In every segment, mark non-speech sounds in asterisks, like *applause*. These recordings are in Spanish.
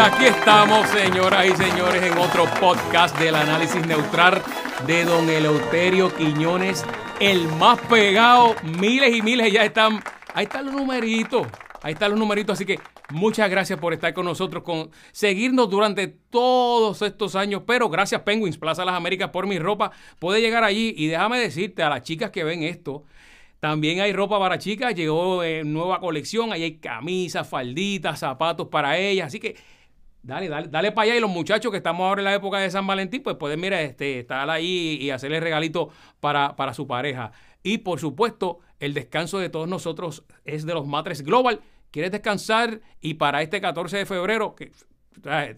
aquí estamos, señoras y señores, en otro podcast del análisis neutral de don Eleuterio Quiñones, el más pegado. Miles y miles ya están. Ahí están los numeritos. Ahí están los numeritos. Así que muchas gracias por estar con nosotros, con seguirnos durante todos estos años. Pero gracias, Penguins, Plaza Las Américas, por mi ropa. Puede llegar allí y déjame decirte a las chicas que ven esto. También hay ropa para chicas, llegó en nueva colección, ahí hay camisas, falditas, zapatos para ellas, así que dale, dale, dale para allá y los muchachos que estamos ahora en la época de San Valentín, pues pueden, mira, este, estar ahí y hacerle regalito para, para su pareja. Y por supuesto, el descanso de todos nosotros es de los Matres Global. ¿Quieres descansar? Y para este 14 de febrero, que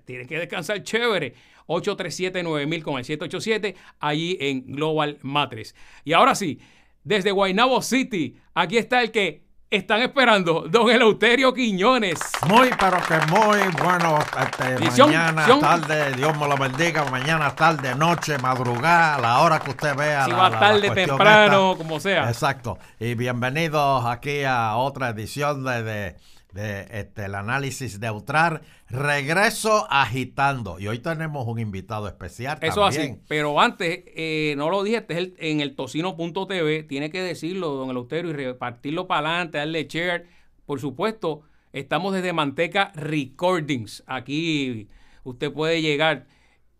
tienes que descansar chévere. 837-9000 con el 787, allí en Global Matres. Y ahora sí, desde Guaynabo City. Aquí está el que están esperando, don Eleuterio Quiñones. Muy, pero que muy bueno. Este, mañana, tarde, Dios me lo bendiga. Mañana, tarde, noche, madrugada, la hora que usted vea. Si va tarde, temprano, como sea. Exacto. Y bienvenidos aquí a otra edición de de este, el análisis neutral. Regreso agitando. Y hoy tenemos un invitado especial. Eso así. Pero antes, eh, no lo dije, este es en el tocino.tv. Tiene que decirlo, don Eleuterio, y repartirlo para adelante, darle share. Por supuesto, estamos desde Manteca Recordings. Aquí usted puede llegar.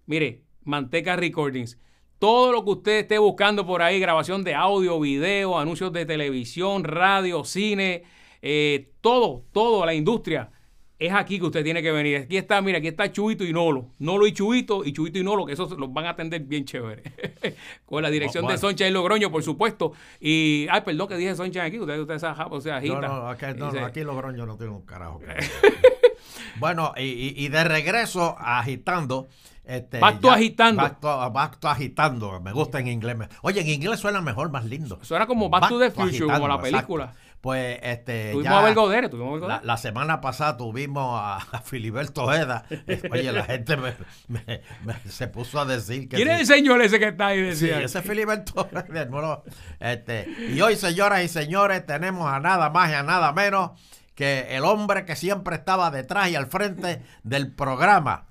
Mire, Manteca Recordings. Todo lo que usted esté buscando por ahí, grabación de audio, video, anuncios de televisión, radio, cine eh, todo, todo, la industria, es aquí que usted tiene que venir. Aquí está, mira, aquí está Chuito y Nolo. Nolo y Chuito y Chuito y Nolo, que esos los van a atender bien chévere. *laughs* Con la dirección de Soncha y Logroño, por supuesto. Y, ay, perdón que dije Soncha aquí, usted, usted o sea, agita. No, no, aquí, no, aquí Logroño no tiene un carajo. *laughs* bueno, y, y, de regreso agitando. Este, Bacto agitando. Bacto, agitando, me gusta en inglés. Oye, en inglés suena mejor, más lindo. Suena como Back, to the Future, como la película. Pues este. Tuvimos a Belgodere, tuvimos a La, semana pasada tuvimos a, Filiberto Eda. *laughs* Oye, la gente me, se puso a decir que. ¿Quién es el señor ese que está ahí? Decía? Sí, ese es Filiberto Eda. este, y hoy, señoras y señores, tenemos a nada más y a nada menos que el hombre que siempre estaba detrás y al frente del programa.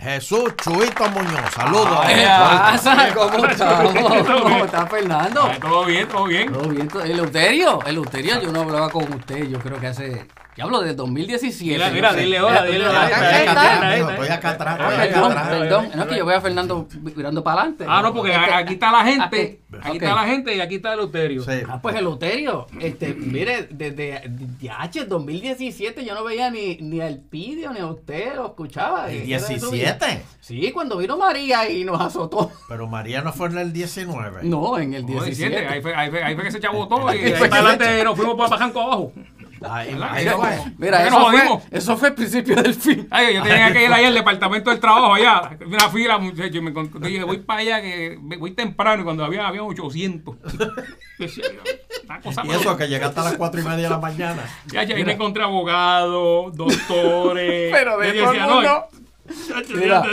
Jesús Chuito Muñoz, saludos. ¿Cómo estamos? *laughs* ¿Cómo está Fernando? Todo bien, todo bien. Todo bien. El Euterio, el Euterio, yo no hablaba con usted, yo creo que hace ya hablo de 2017. Mira, mira, dile ahora, dile ahora. Estoy acá atrás, Perdón, perdón. No es que yo voy a Fernando mirando para adelante. Ah, no, porque aquí está la gente. Aquí está la gente y aquí está el Euterio. Ah, pues el Euterio. Este, mire, desde H 2017 yo no veía ni, ni al Pidio ni a usted, lo escuchaba. ¿El 17? Sí, cuando vino María y nos azotó. Pero María no fue en el 19. No, en el 17. Ahí fue, ahí fue, ahí fue que se chabotó y ahí adelante nos fuimos para Bajanco abajo. Mira, eso fue, eso fue el principio del fin. Ay, yo tenía que ir ahí al departamento del trabajo, allá, una fila, muchachos. Y me dije, voy para allá, que voy temprano, y cuando había, había 800. y eso, que llegaste a las 4 y media de la mañana. Ya, ya, ahí me encontré abogados, doctores. Pero de todo decía, no, Mira,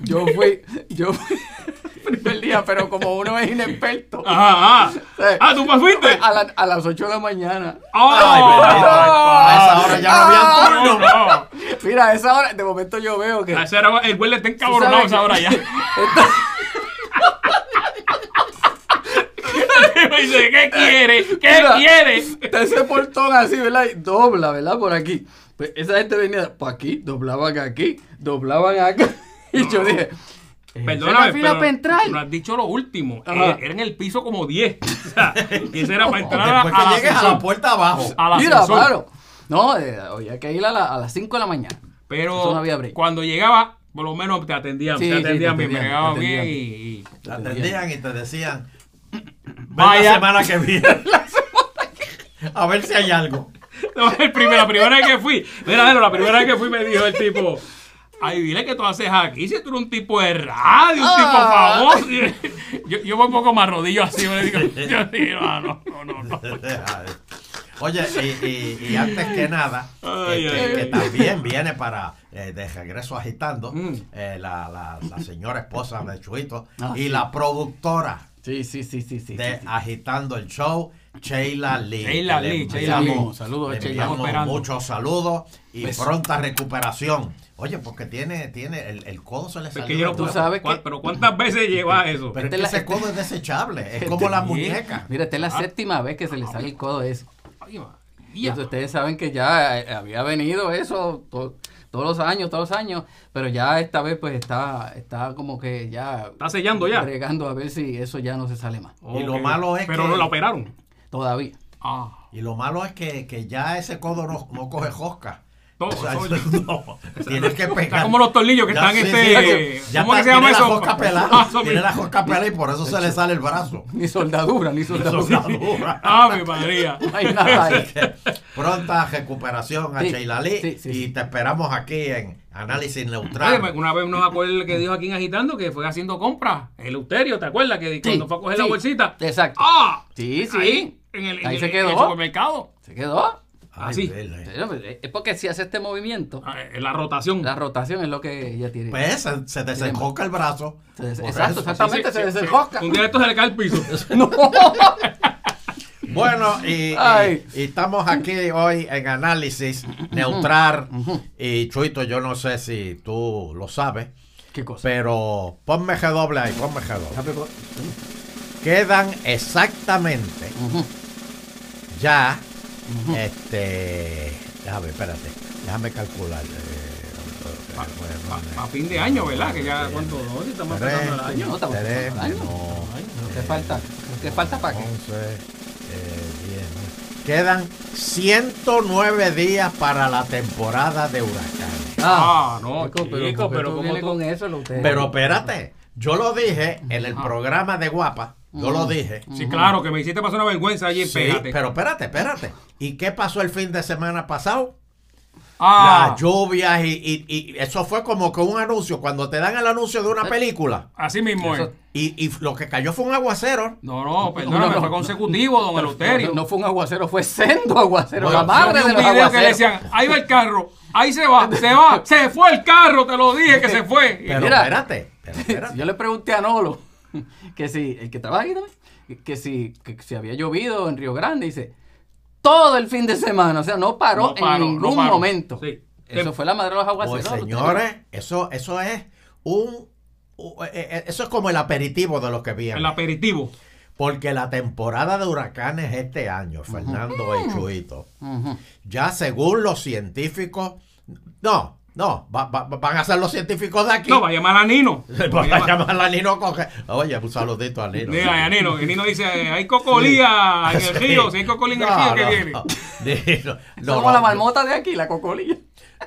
yo fui, yo fui *laughs* primer día, pero como uno es inexperto. Ajá, ajá. Ah, ¿tú fuiste? A, la, a, las 8 de la mañana. Ay, a esa hora ya no había turno. *laughs* Mira, a esa hora, de momento yo veo que. A esa hora el güey está encabronado a esa hora ya. *laughs* *laughs* dice, ¿qué quiere? ¿Qué quiere? Está ese portón así, ¿verdad? Y dobla, ¿verdad? Por aquí. Pues esa gente venía por aquí, doblaban aquí, doblaban acá. *laughs* Y yo dije, Perdóname, fila pero entrar? no has dicho lo último. Eh, era en el piso como 10. *laughs* O sea, y ese era para entrar a, que llegues a la puerta abajo. A la Mira, claro. No, eh, había que ir a, la, a, las 5 de la mañana. Pero cuando llegaba, por lo menos te atendían. te atendían bien, me llegaban bien y, Te atendían y te decían, vaya *laughs* la semana que viene. a ver si hay algo. No, el primer, la primera vez que fui, mira, la primera vez que fui me dijo el tipo, Ay, dile que tú haces aquí, si tú eres un tipo de radio, un tipo ah. famoso. *laughs* Yo, yo voy un poco más rodillo así, me digo, yo digo, no, no, no, no. *laughs* Oye, y, y, antes que nada, este, que también viene para eh, de regreso agitando, mm. eh, la, la, la, señora esposa de Chuito ah, y la productora sí, sí, sí, sí, sí, de Agitando el Show, Sheila Lee. Sheila Lee, Sheila Lee. Saludos a Sheila. enviamos Estamos esperando. muchos saludos y Beso. pronta recuperación. Oye, porque tiene, tiene el, el codo se le salió. Porque yo no de tú puedo- nuevo. sabes ¿cuál- que- Pero ¿cuántas veces lleva *laughs* eso? Pero es Esta que es la- ese codo es desechable. Es como la muñeca. Mira, esta es la Ah. séptima vez que se le sale el codo eso. Ay, Y ustedes saben que ya eh, había venido eso todos los años, todos los años, pero ya esta vez pues está, está como que ya Está sellando ya. bregando a ver si eso ya no se sale más. Y lo malo es Pero que- no la operaron. Todavía. Ah. Y lo malo es que, que ya ese codo no, no coge josca. Todo, *laughs* O sea, todo. no, tienes que pegar. Está como los tornillos que Ya, están sí, este. sí, ya ¿Cómo que se llama tiene eso? La *laughs* Ah, tiene la josca pelada y por eso se le sale el brazo. Ni soldadura, ni *laughs* soldadura. Soldadura. Ave María. No hay nada ahí. Así que pronta recuperación a Sí, Sheila Lee sí, sí, y sí. te esperamos aquí en Análisis Oye, Neutral. una vez nos acuerdo que dijo aquí en Agitando que fue haciendo compras. El Euterio, ¿te acuerdas? Que cuando fue a coger la bolsita. Exacto. ¡Ah! Sí, sí. Ahí, en el, en Ahí el- se en quedó. el supermercado. Se quedó. Ay, así. Sí, hombre, Es porque si hace este movimiento, Ah, en la rotación. la rotación es lo que ella tiene. Pues se, se desenjoca el brazo. Se des- exacto, eso. exactamente, Sí, se sí, sí. Un estos se le cae el piso. *laughs* *laughs* Bueno, y, y- Ay. y estamos aquí hoy en Análisis Neutral. Y Chuito, yo no sé si tú lo sabes, ¿Qué cosa? pero ponme G doble ahí, ponme G doble. Quedan exactamente ya, este, déjame, espérate, déjame calcular. eh, A bueno, fin de año, ¿verdad? Que ya, ¿cuánto? Estamos empezando el año. No, estamos empezando el año. ¿Qué falta? ¿Qué falta para qué? 11, eh, 10, nueve. Quedan 109 días para la temporada de huracanes. Ah, no, chico, pero, chico, ¿por qué pero tú ¿cómo tú- con eso, lo usted? Pero espérate, yo lo dije en el programa de Guapa, yo lo dije. Sí, claro, que me hiciste pasar una vergüenza allí en Sí, Pégate. pero espérate, espérate. ¿Y qué pasó el fin de semana pasado? ah, Las lluvias y, y- y eso fue como que un anuncio. Cuando te dan el anuncio de una película así mismo es. y, y lo que cayó fue un aguacero. No, no, perdóname, No, no, fue no. consecutivo, don Eleuterio. No, no fue un aguacero, fue sendo aguacero. Bueno, la madre de un video que le decían, ahí va el carro, ahí se va, se va, se fue el carro, te lo dije que se fue. Pero Mira. espérate, pero espérate. Yo le pregunté a Nolo *laughs* que si, el que trabaja aquí también, que si, que si había llovido en Río Grande, dice, todo el fin de semana, o sea, no paró, No paró, en no ningún paró. momento. Sí. Eso fue la madre de los Pues aguaceros. señores, eso, eso es un u- eh, eh, eso es como el aperitivo de los que vienen. El aperitivo. Porque la temporada de huracanes este año, Fernando y Chuito, Ujú. ya según los científicos, no, no, va- va- van a ser los científicos de aquí. No, va a llamar a Nino. *laughs* Va a llamar- llamar a Nino Coge. Oye, un saludito a Nino. Mira, a Nino, y Nino dice, hay cocolía en el *laughs* Sí. río, si hay cocolía en el No, río, ¿qué no, viene? no. *laughs* Nino, no, es como la marmota de aquí, la cocolilla.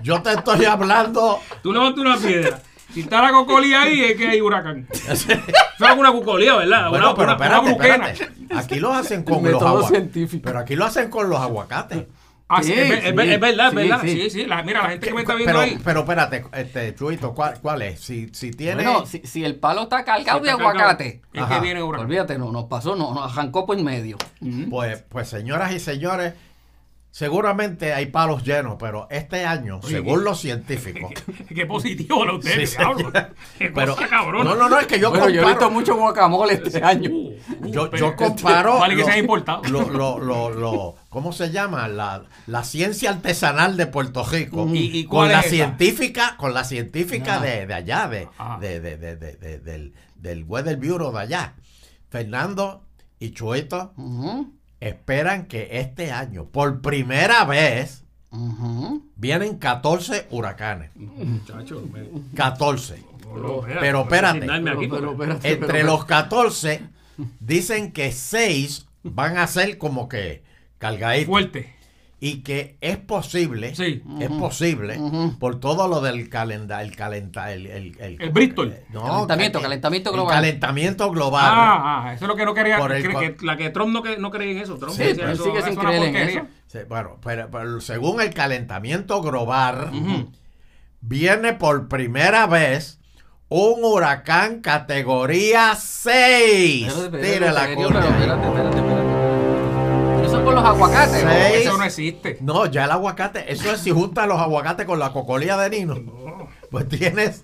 Yo te estoy hablando. Tú levantas una piedra. Si está la cocolía ahí, es que hay huracán. Eso es una cocolía, ¿verdad? Bueno, una, pero una- espérate. Aquí lo hacen con los Método aguacates. científico. Pero aquí lo hacen con los aguacates. Ah, sí, Sí, es, verdad, es sí, verdad. sí. Sí, sí. la- mira, la gente que me está viendo pero, ahí. pero espérate, este, Chuito, ¿cuál, cuál es? Si, si tiene. Bueno, si, si el palo está cargado Si de aguacate, Es que viene huracán. olvídate, no, nos pasó, no, nos arrancó por en medio. Pues, pues, señoras y señores, seguramente hay palos llenos, pero este año, Oye, según ¿qué? los científicos. *laughs* Qué positivo lo ustedes, Sí, cabrón. señor. *laughs* Qué pero, cosa cabrona. no, no, no, es que yo bueno, yo he visto comparo. mucho guacamole este año. Uh, uh, Yo, pero- yo comparo. Vale que lo- importado. Lo, lo, lo, lo- ¿Cómo se llama? La, la ciencia artesanal de Puerto Rico. ¿Y- y con la esa? científica, con la científica Ah. de, de allá, de, Ah. de, de- de- de- de- del, del Weather Bureau de allá. Fernando y Chuito Ujú, esperan que este año, por primera vez, ujú. vienen 14 huracanes. Muchacho, me- 14. no, mira, Pero espérate. aquí, pero, Entre pero- los 14, dicen que 6 van a ser como que cargaditos. Fuerte. Y que es posible, Sí. es posible, Ujú. por todo lo del calendario, el calenta, el, el, el- El Bristol. no, Calentamiento, el- calentamiento el global. calentamiento global. Ah, ah, eso es lo que no quería. Por el que- que- la que Trump no, que, no creía en eso. Trump Sí, decía eso, sigue eso sin creer en eso. Sí, bueno, pero, pero según el calentamiento global, Ujú. viene por primera vez un huracán categoría 6. Espérate, espérate, Tire la espérate, espérate, espérate. Por los aguacates. Eso no existe. No, ya el aguacate, eso es si juntas los aguacates con la cocolía de Nino. No. Pues tienes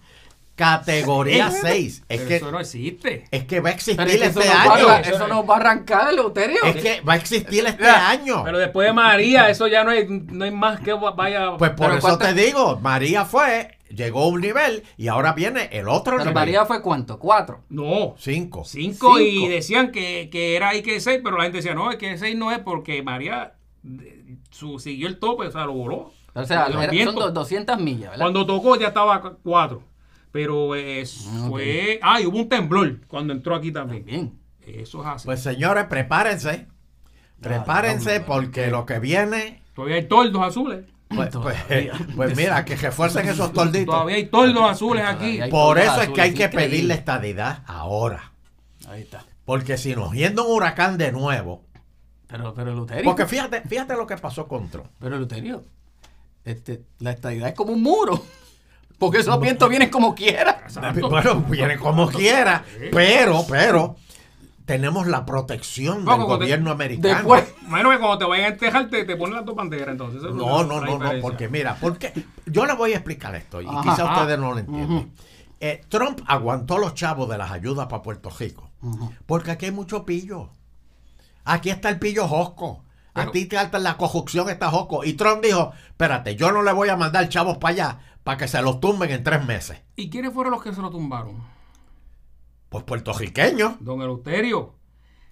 categoría Eh, 6. Es que, eso no existe. es que va a existir es que este año. eso nos va a arrancar el Eleuterio. Es que va a existir este Ya, año. Pero después de María, eso ya no hay, no hay más que vaya. Pues por eso ¿cuántas- te digo, María fue, llegó a un nivel y ahora viene el otro Pero nivel. María fue cuánto? Cuatro. no. Cinco. Cinco, y decían que, que era ahí que seis, pero la gente decía, no, es que seis no es porque María su, siguió el tope, o sea, lo voló. O sea, Los era- son vientos. do- 200 millas, ¿verdad? Cuando tocó ya estaba cu- cuatro. Pero eh, fue. Ah, y hubo un temblor cuando entró aquí también. Bien. Eso es así. Pues señores, prepárense. Prepárense porque lo que viene, Todavía hay tordos azules. Pues, pues, *laughs* pues mira, que refuercen esos torditos. Todavía hay tordos azules aquí. Por eso es que hay que increíble. pedirle estadidad ahora. Ahí está. Porque si nos yendo un huracán de nuevo. Pero, pero Eleuterio. Porque fíjate, fíjate lo que pasó con Trump. Pero Eleuterio, este, la estadidad es como un muro. *laughs* Porque esos vientos vienen como quiera. *laughs* Bueno, viene como quiera. Pero, pero, tenemos la protección No, del te- gobierno americano. Después, Bueno, que cuando te vayan a entejar te, te ponen las dos banderas, entonces. No, no, no, no, porque mira, porque yo le voy a explicar esto y Ajá, quizá ajá. ustedes no lo entienden. Ujú. Eh, Trump aguantó los chavos de las ayudas para Puerto Rico porque aquí hay mucho pillo. Aquí está el pillo Josco. A ti te alta la corrupción está Josco. Y Trump dijo, espérate, yo no le voy a mandar chavos para allá para que se los tumben en tres meses. ¿Y quiénes fueron los que se lo tumbaron? Pues puertorriqueños. Don Eleuterio.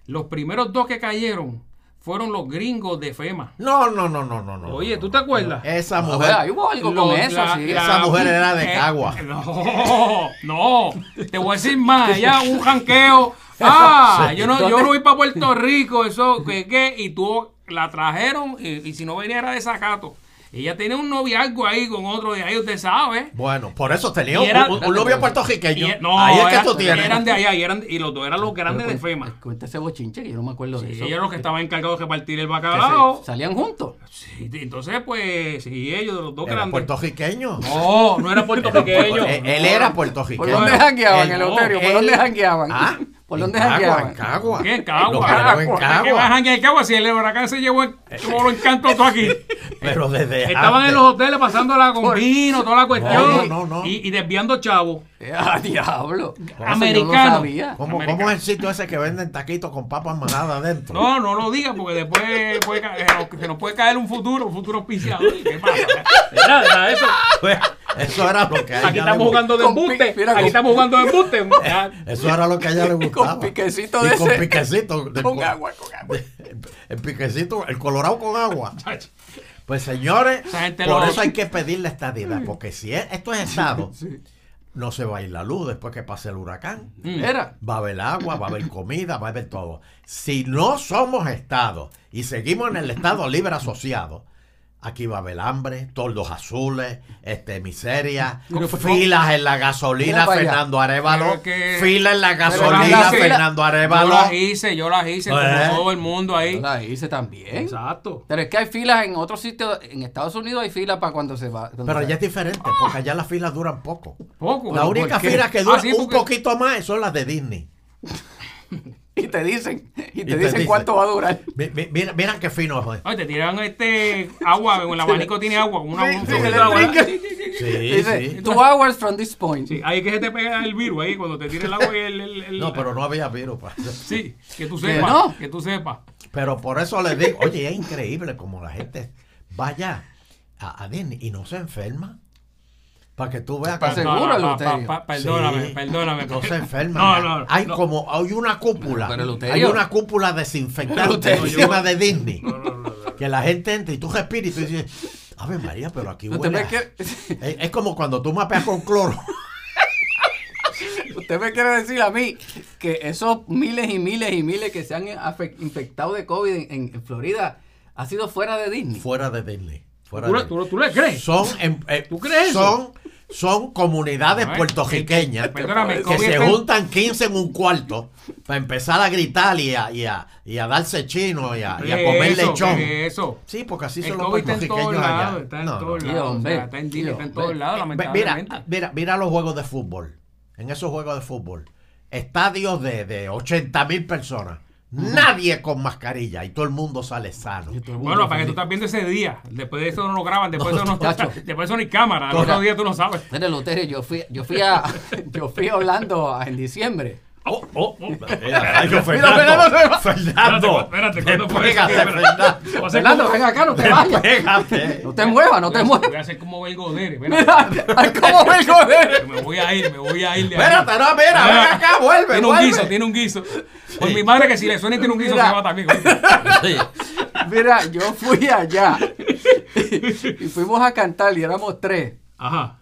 Los primeros dos que cayeron fueron los gringos de FEMA. No, no, no, no, no, no. Oye, ¿tú no. te acuerdas? Esa mujer. ver, ahí hubo algo Los- con eso, la- sí. la- Esa mujer era de *laughs* eh, Cagua. No, no. Te voy a decir más. Ella un janqueo. *laughs* Ah, Sí. yo no, yo no voy para Puerto Rico. Eso, que qué? Y tú la trajeron. Y, y si no venía era de sacato. Ella tenía un noviazgo ahí con otro de ahí, usted sabe. Bueno, por eso tenía Y un, era- un- un novio puertorriqueño. Y- no, Ahí es que era- tú tienes. eran de allá y, eran, y los dos eran los grandes de Pero FEMA. cuenta- ese bochinche que yo no me acuerdo de Sí, eso. ellos los que estaban encargados de repartir el bacalao. se- salían juntos. Sí, entonces, pues, sí, ellos, los dos Era grandes. puertorriqueño. No, no era puertorriqueño. Él, *laughs* él era puertorriqueño. ¿Por dónde jangueaban, Eleuterio? ¿Por dónde jangueaban? Ah, ¿Por en dónde Cagua? En Cagua. ¿Qué? En Cagua. Lo en ¿Qué Cagua. bajan en Cagua si el huracán se llevó el, como lo encantó todo aquí? *laughs* Pero desde Estaban antes. en los hoteles pasándola con vino, toda la cuestión. No, no, no. Y, y desviando chavos. ¡Ah, diablo! No Americano. sabía. ¿Cómo, Americano. cómo es el sitio ese que venden taquitos con papas manadas adentro? No, no lo digas porque después puede se, nos, se nos puede caer un futuro, un futuro auspiciador. ¿Qué pasa? *laughs* Era, era eso. Pues, eso era lo que a ella Aquí estamos jugando de Con embuste. mira, Aquí con- estamos jugando de embuste. *laughs* Eso era lo que a ella le Y gustaba. con piquecito Y de con ese. piquecito. *laughs* del Con co- agua, con agua. El piquecito, el colorado con agua. Pues señores, por lo- eso hay que pedirle estadidad, porque si es- esto es estado, no se va a ir la luz después que pase el huracán. Mm. Era. Va a haber agua, va a haber comida, va a haber todo. Si no somos Estado y seguimos en el Estado libre asociado, aquí va a haber hambre, toldos azules, este, miseria, Pero, filas en la gasolina. Fernando Arevalo, Pero que- fila en la gasolina, Fernando Yo Arevalo. las hice, yo las hice Pues. como todo el mundo Yo ahí. la hice también. Exacto. Pero es que hay filas en otros sitios. En Estados Unidos hay filas para cuando se va. cuando Pero allá es diferente, porque allá las filas duran poco. Poco. La única fila que dura Ah, sí, un poquito más son las de Disney. *laughs* Y te dicen. Y te, te dicen cuánto va a durar. Mi- mi- Mira, mira qué fino es. Ay, te tiran este agua, el abanico tiene agua, con una Sí, sí, de agua. Sí, sí, sí, sí. Sí, Dice, sí. two hours from this point. Sí, ahí que se te pega el virus ahí cuando te tira el agua y el, el- el- No, pero no había virus. pa. Sí, que tú ¿Que sepas, no? que tú sepas. Pero por eso les digo, oye, es increíble como la gente vaya a, a Disney y no se enferma. Para que tú veas que seguro, pa- Eleuterio. pa- perdóname, Sí. perdóname. no se enferma. No, no, hay no. como hay una cúpula. Hay una cúpula desinfectante encima de Disney. No, no, no, no. Que la gente entra y tú respiras y tú dices, a ver María, pero aquí huele. me, a-". quiere, Es, es como cuando tú mapeas con cloro. usted me quiere decir a mí que esos miles y miles y miles que se han infectado de COVID en, en Florida ha sido fuera de Disney. fuera de Disney. Fuera ¿Tú, de le- tú, tú le crees? son em- eh, ¿Tú crees son son comunidades Ay, puertorriqueñas el que COVID se juntan 15 en un cuarto para empezar a gritar y a, y a, y a darse chino y a, y a ¿Qué comer es eso? lechón. ¿Qué es eso? Sí, porque así El son los COVID está en todos puertorriqueños allá. lados, está en todos lados. o hombre. sea, está en todos lados, lamentablemente. mira, mira los juegos de fútbol. En esos juegos de fútbol. Estadios de, de 80 mil personas. Nadie con mascarilla y todo el mundo sale sano. Mundo Bueno, para que tú estás viendo ese día. Después de eso no lo graban, después de eso no, *laughs* después de eso no hay cámara. Al otro día tú no sabes. Mira, Loterio, yo fui, yo fui a, *laughs* yo fui a Orlando en diciembre. Oh, oh, *laughs* mira, Mira, Fernando, Fernando. Fernando, Espérate. Fernando, como- ven acá, no te vayas. No te muevas, no te muevas. Voy a hacer como Belgodere. Mira, ay, ¿cómo *laughs* ven joder? Me voy a ir, me voy a ir de. Espérate, no, mira, ven acá, vuelve, Tiene un guiso, tiene un guiso. Por mi madre que si le suena y tiene un guiso Mira. se va también. Mira, yo fui allá *laughs* y fuimos a cantar y éramos tres. Ajá.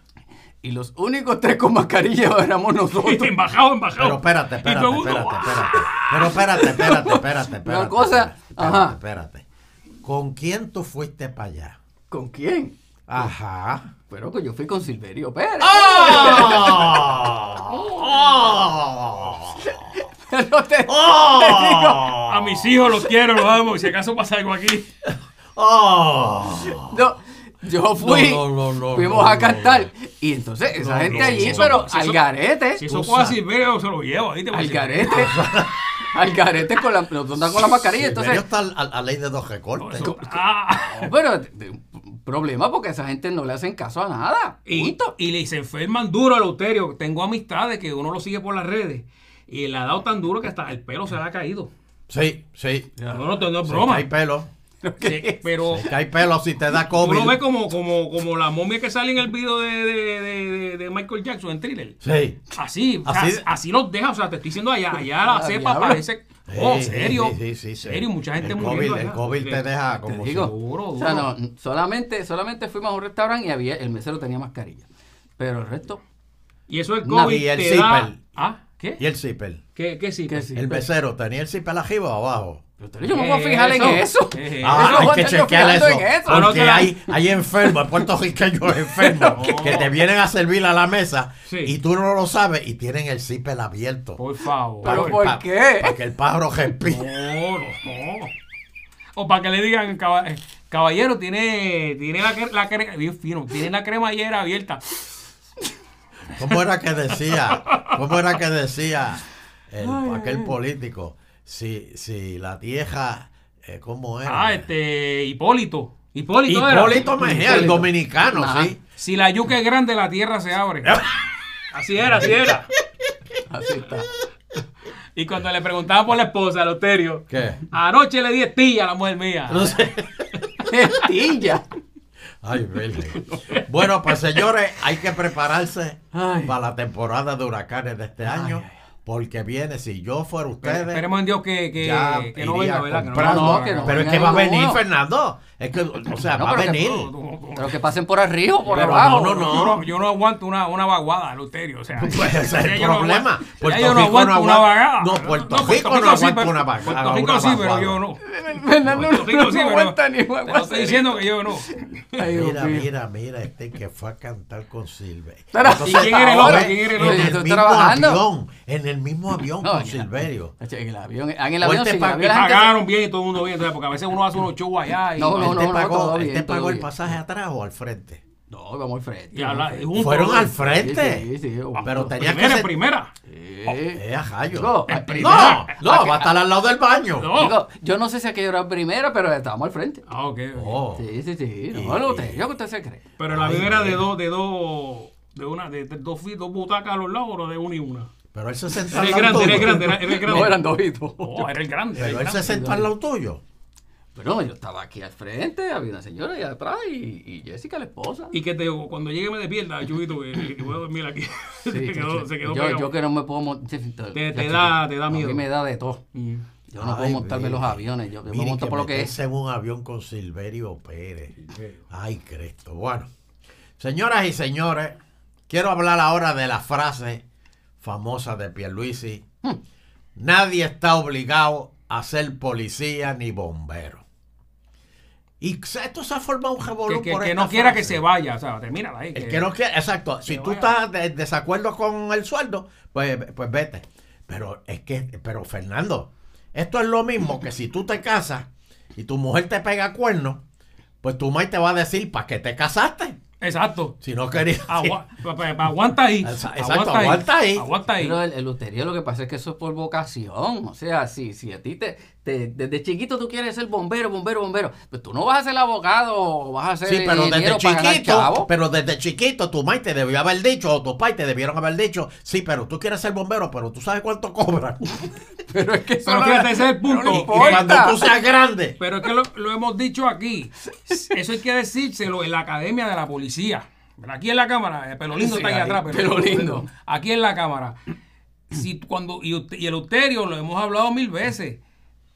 Y los únicos tres con mascarilla *laughs* éramos nosotros. *laughs* Embajado, embajado. Pero espérate, espérate, espérate, espérate. Pero espérate, espérate, espérate, espérate. Una cosa, espérate, ajá. espérate. ¿Con quién tú fuiste para allá? ¿Con quién? Ajá. Pero que yo fui con Silverio Pérez. ¡Oh! *laughs* Pero te- ¡Oh! A mis hijos los quiero, los amo. Y si acaso pasa algo aquí. ¡Oh! no, yo fui, No, no, no, no, fuimos no, a no. cantar. Y entonces esa No, gente no, allí, si pero si al eso- garete. Si eso puede sabes. Silverio, se lo llevo. Ahí te al garete. *laughs* al garete con la, con la mascarilla. Entonces, Entonces, está a, a ley de dos recortes. Eso- ah. no, pero problema porque esa gente no le hacen caso a nada. Y, y le se enferman duro al Euterio. Tengo amistades que uno lo sigue por las redes. Y le ha dado tan duro que hasta el pelo se le ha caído. Sí, sí. No, no, no, no es Sí, broma. hay pelo. *laughs* Sí, pero Que hay pelo si te da tú COVID. lo ves como, como, como la momia que sale en el video de, de, de- de Michael Jackson en Thriller. Sí. Así, o sea, Así- así, los deja. O sea, te estoy diciendo allá. Allá la Ah, cepa diablo. parece. Oh, Sí, serio. Sí, sí, sí, sí. Serio, mucha gente el COVID, el. COVID te deja como Te digo, si- Duro, o sea, no, solamente, solamente fuimos a un restaurante y había, el mesero tenía mascarilla. Pero el resto, Y eso es. COVID. Y el te da- zipper. ¿Ah? ¿Qué? ¿Y el zipper? ¿Qué, qué sí? ¿Qué sí? El mesero, ¿tenía el zipper arriba o abajo? pero yo me voy a fijar en eso. ¿Qué es Ah, Eso hay que chequear eso. fijando en eso. Ah, no, Porque hay, hay enfermos, puertorriqueños enfermos, que te vienen a servir a la mesa Sí. y tú no lo sabes y tienen el zipper abierto. Por favor. Pero que- ¿por pa- qué? Para que el pájaro respire. No, no, no. O para que le digan, eh, caballero, tiene, tiene la, la cre- bien fino, tiene la cremallera abierta. ¿Cómo era que decía? ¿Cómo era que decía el, aquel político? Si, si la tieja, eh, ¿cómo era? Ah, este, Hipólito. Hipólito, era. Hipólito Mejía, el dominicano, Ajá. sí. Si la yuca es grande, la tierra se abre. *laughs* Así era, así era. Así está. Y cuando le preguntaba por la esposa, Loterio, ¿Qué? anoche le di estilla a la mujer mía. No sé. *laughs* Estilla. Ay, virgen. *laughs* Bueno, pues señores, hay que prepararse Ay. para la temporada de huracanes de este año. Porque viene, si yo fuera ustedes. Esperemos en Dios que, que, ya que no venga, ¿verdad? No comprando. No, no, no pero es que va a venir, Fernando. Es que, o sea, No, va a pero que- venir. Pero que pasen por arriba o por Pero abajo. no, no, Yo no, yo no aguanto una, una vaguada, Luterio. O sea, *laughs* Pues ese es ya el no problema. Puerto yo no Rico aguanto no una aguanta- vagada. no, Puerto Rico no aguanta pero- una vaga- Puerto una Rico sí, pero yo no. Fernando Puerto Rico sí, no pero aguanta ni lo estoy diciendo que yo no. *laughs* Mira, mira, mira, este que fue a cantar con Silve. Pero- ¿Y quién era el ahora, otro? ¿Quién era el otro? En el Estoy mismo trabajando. avión, en el mismo avión No, con en el- Silverio. En el avión, ah, en el avión Fuerte sí, en el avión pagaron bien y todo el mundo bien, entonces, porque a veces uno hace unos shows allá y, No, no, ¿Él te no, pagó, todo bien, te todo pagó el bien. pasaje atrás o al frente? No, vamos al frente. habla- Fueron ¿no? al frente. Sí, sí, sí. Pero tenía que Primera, ser... primera. Sí. Eh, Jayo. En ah, primera. No, no, va a estar al lado del baño. No. digo, yo no sé si aquello era primera, pero estábamos al frente. Ah, ok. Oh. Sí, sí, sí. No, lo usted, yo que usted se cree. Pero la vida era de dos, de dos, de una, de, de dos, dos butacas a los lados o de una y una. Pero él se sentó Era al el lado grande, era el tuyo. grande, era, era el grande. No, eran dos y dos. Oh, era el grande. era el Pero él se sentó al lado tuyo. Pero yo estaba aquí al frente, había una señora allá atrás y, y Jessica, la esposa. Y que te digo, cuando llegue me despierta, chubito, que, que voy a dormir aquí. Sí, *laughs* se quedó, se quedó yo, yo que no me puedo montar. Te- te da- te da miedo. A mí me da de todo. Mm. Yo no Ay, puedo montarme mire. los aviones. Yo, yo me monto que por lo que es. en un avión con Silverio Pérez. Ay, Cristo. Bueno, señoras y señores, quiero hablar ahora de la frase famosa de Pierluisi. Hmm. Nadie está obligado a ser policía ni bombero. Y esto se ha formado un Que, revolú que, por que esta no quiera que se vaya, o sea, termínala ahí. El que no exacto. Si tú vaya. estás de desacuerdo con el sueldo, pues, pues vete. Pero es que, pero Fernando, esto es lo mismo que si tú te casas y tu mujer te pega cuernos, pues tu madre te va a decir, ¿para qué te casaste? Exacto. Si no quería. *laughs* Agua- pa- pa- pa- aguanta ahí. Exa- exacto, aguanta ahí. Aguanta ahí. Pero el, el uterio lo que pasa es que eso es por vocación. O sea, si, si a ti te, te- desde chiquito tú quieres ser bombero, bombero, bombero, pues tú no vas a ser abogado o vas a ser Sí, pero desde chiquito, pero desde chiquito tu madre te debió haber dicho, o tus pais te debieron haber dicho, sí, pero tú quieres ser bombero, pero tú sabes cuánto cobran. *laughs* Pero es que eso Pero no- fíjate, ese es el punto. no Y cuando tú seas grande. Pero es que lo, lo hemos dicho aquí. Eso hay que decírselo en la academia de la policía. Pero Aquí en la cámara, el pelo lindo Sí, está ahí ahí, atrás. Pero pelo lindo. Aquí en la cámara. Si cuando, y el uterio, lo hemos hablado mil veces.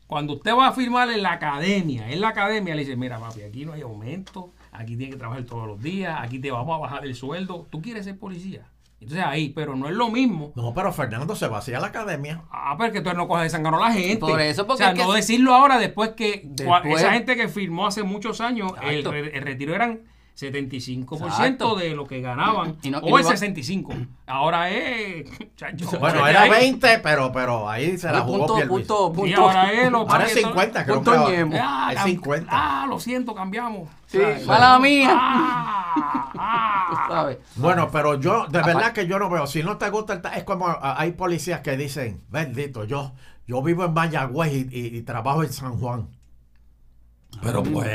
Cuando usted va a firmar en la academia, en la academia le dice, mira papi, aquí no hay aumento, aquí tienes que trabajar todos los días, aquí te vamos a bajar el sueldo. ¿Tú quieres ser policía? Entonces ahí, pero no es lo mismo. No, pero Fernando se vacía la academia. Ah, pero es que tú no coges de sangano a la gente. Por eso, porque o sea, es que- no decirlo ahora después que Después- esa gente que firmó hace muchos años, el, el retiro eran 75% Exacto. de lo que ganaban. Y no- y o no el iba- 65. Ahora es. chacho, Bueno, era ahí. 20, pero, pero ahí se la Punto, jugó Pierluisi. punto, punto. Y ahora es lo Ahora es 50, creo punto que. Ah, Es cam- 50. Ah, lo siento, cambiamos. Sí, ¿Sabes? mala mía. Ah, *laughs* ah. sabes. Bueno, pero yo, de verdad que yo no veo. Si no te gusta el es como ah, hay policías que dicen, bendito, yo, yo vivo en Mayagüez y, y- y trabajo en San Juan. Pero pues,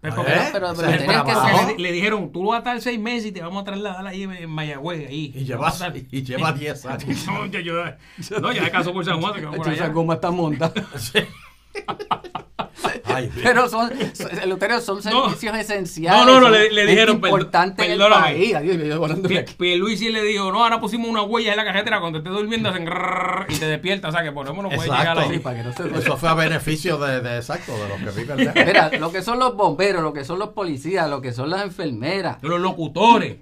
Pero, ¿Eh? pero- pero que porque le, le dijeron, tú vas a estar seis meses y te vamos a trasladar ahí en Mayagüez. Ahí. y lleva, y lleva 10 *laughs* años. No, ya, yo- no, ya de caso por San Juan, esa *laughs* allá. goma está montada. *laughs* Ay. *laughs* Pero son, el uterio son servicios esenciales. No, no, no, le- le dijeron, importante en el país. Adiós, yo le dijo, no, ahora pusimos una huella en la carretera cuando estés durmiendo hacen y te despiertas, o sea que por lo menos puedes llegar Exacto. ahí. Sí, para que no se- Eso fue a beneficio de, de exacto, de los que viven lejos. Mira, lo que son los bomberos, lo que son los policías, lo que son las enfermeras. Los locutores.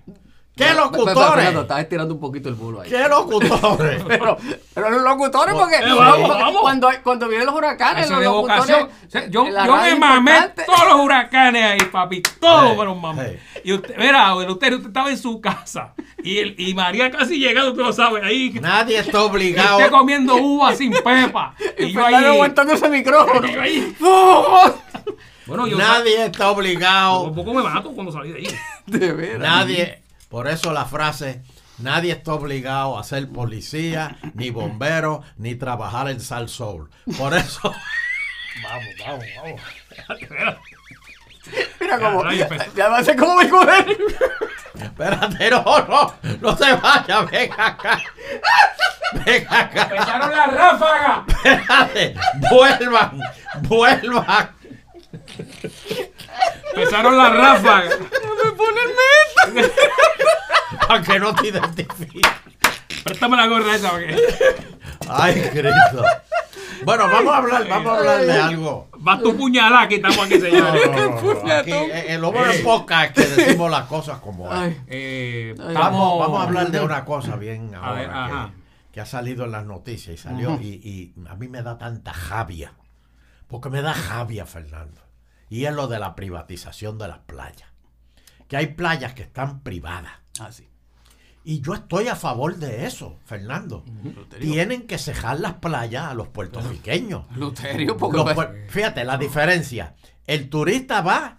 ¿Qué Pero, Fernando, locutores? estás estirando un poquito el bulo ahí. ¿Qué locutores? *laughs* Pero, pero los locutores, porque, Eh, vamos, porque vamos. Cuando, cuando vienen los huracanes, los locutores. vocación. O sea, yo yo me mamé importante- todos los huracanes ahí, papi. Todos Hey, me los mamé. hey. Y usted, mira, el usted, usted estaba en su casa. Y, el, y María casi llegando, usted lo sabe, ahí. Nadie está Y obligado. usted comiendo uva sin pepa. *laughs* Y Y yo ahí. aguantando ese micrófono. yo ahí. *laughs* Bueno, yo Nadie está por obligado. poco me mato cuando salí de ahí. De veras. Nadie, por eso la frase, nadie está obligado a ser policía, ni bombero, ni trabajar en Sal Soul. Por eso, *laughs* Vamos, vamos, vamos. *laughs* Mira cómo. Pues. Ya va a ser como mi mujer. espérate, no, no, no se vaya, ven acá. Ven acá, Empezaron las ráfagas. espérate, vuelvan, vuelvan. Empezaron las ráfagas. Me pone el mes. *laughs* Para que no te identifiques. Préstame la gorra esa. porque- Ay, Cristo. Bueno, vamos a hablar, vamos a hablar de algo. Va tu puñalada que estamos aquí, No, señores. no, no, no, Aquí, eh, el hombre en poca es que decimos las cosas como es. Eh, Vamos, vamos a hablar de una cosa bien ver, ahora que ha salido en las noticias y salió y, y a mí me da tanta javia. Porque me da javia, Fernando. Y es lo de la privatización de las playas. Que hay playas que están privadas. así. Y yo estoy a favor de eso, Fernando. Tienen que cejar las playas a los puertorriqueños. *laughs* Luterio, porque. Los fíjate la diferencia. El turista va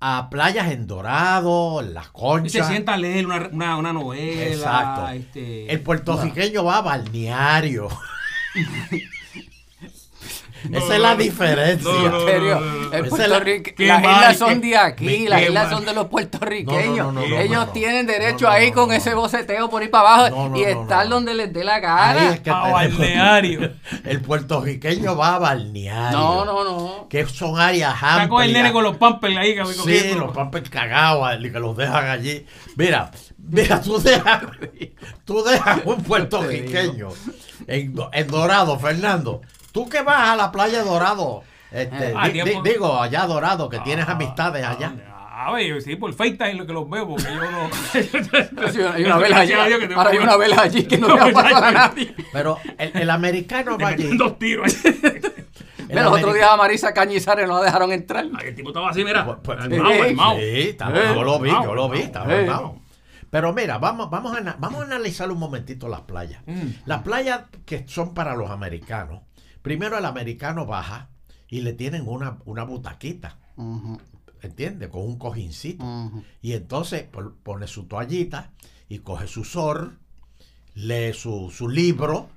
a playas en Dorado, en Las Y Conchas. se sienta a leer una, una, una novela. Exacto. Este, El puertorriqueño va a balneario. *laughs* Esa es la diferencia. No, no, En serio, no, no, no. el puertorrique- qué las mal, islas son de aquí, las islas mal. son de los puertorriqueños. No, no, no, no, Ellos no, no. tienen derecho No, no, a ir no, con no, ese boceteo por ahí para abajo No, no, y estar no. donde les dé la gana. es que A balneario. *laughs* El puertorriqueño va a balneario. No, no, no. Que son áreas Está con el nene amplias. con los pampers ahí que Sí, cogiendo. los pampers cagados y que los dejan allí. Mira, mira, tú dejas, tú dejas un puertorriqueño en, en Dorado, Fernando. Tú que vas a la playa Dorado, este, Ah, di- di- digo, allá Dorado, que tienes Ah, amistades allá. A ver, sí, por FaceTime es lo que los veo, porque yo no. Sí, *laughs* hay una vela allí. Ahora hay una vela allí que no No, le va a pasar nadie. Pero el, el americano va allí. dos tiros. *laughs* el Mira, los otros días a Marisa Cañizares no la dejaron entrar. Ay, el tipo estaba así, mira. Pues- pues- armado, Sí, armado. Sí, Eh, yo lo vi, armado, yo lo vi, armado. estaba Eh. armado. Pero mira, vamos, vamos, a, vamos a analizar un momentito las playas. Mm. Las playas que son para los americanos, primero el americano baja y le tienen una, una butaquita. Ujú. ¿entiendes? Con un cojincito. Y entonces pon- pone su toallita y coge su sor, lee su, su libro,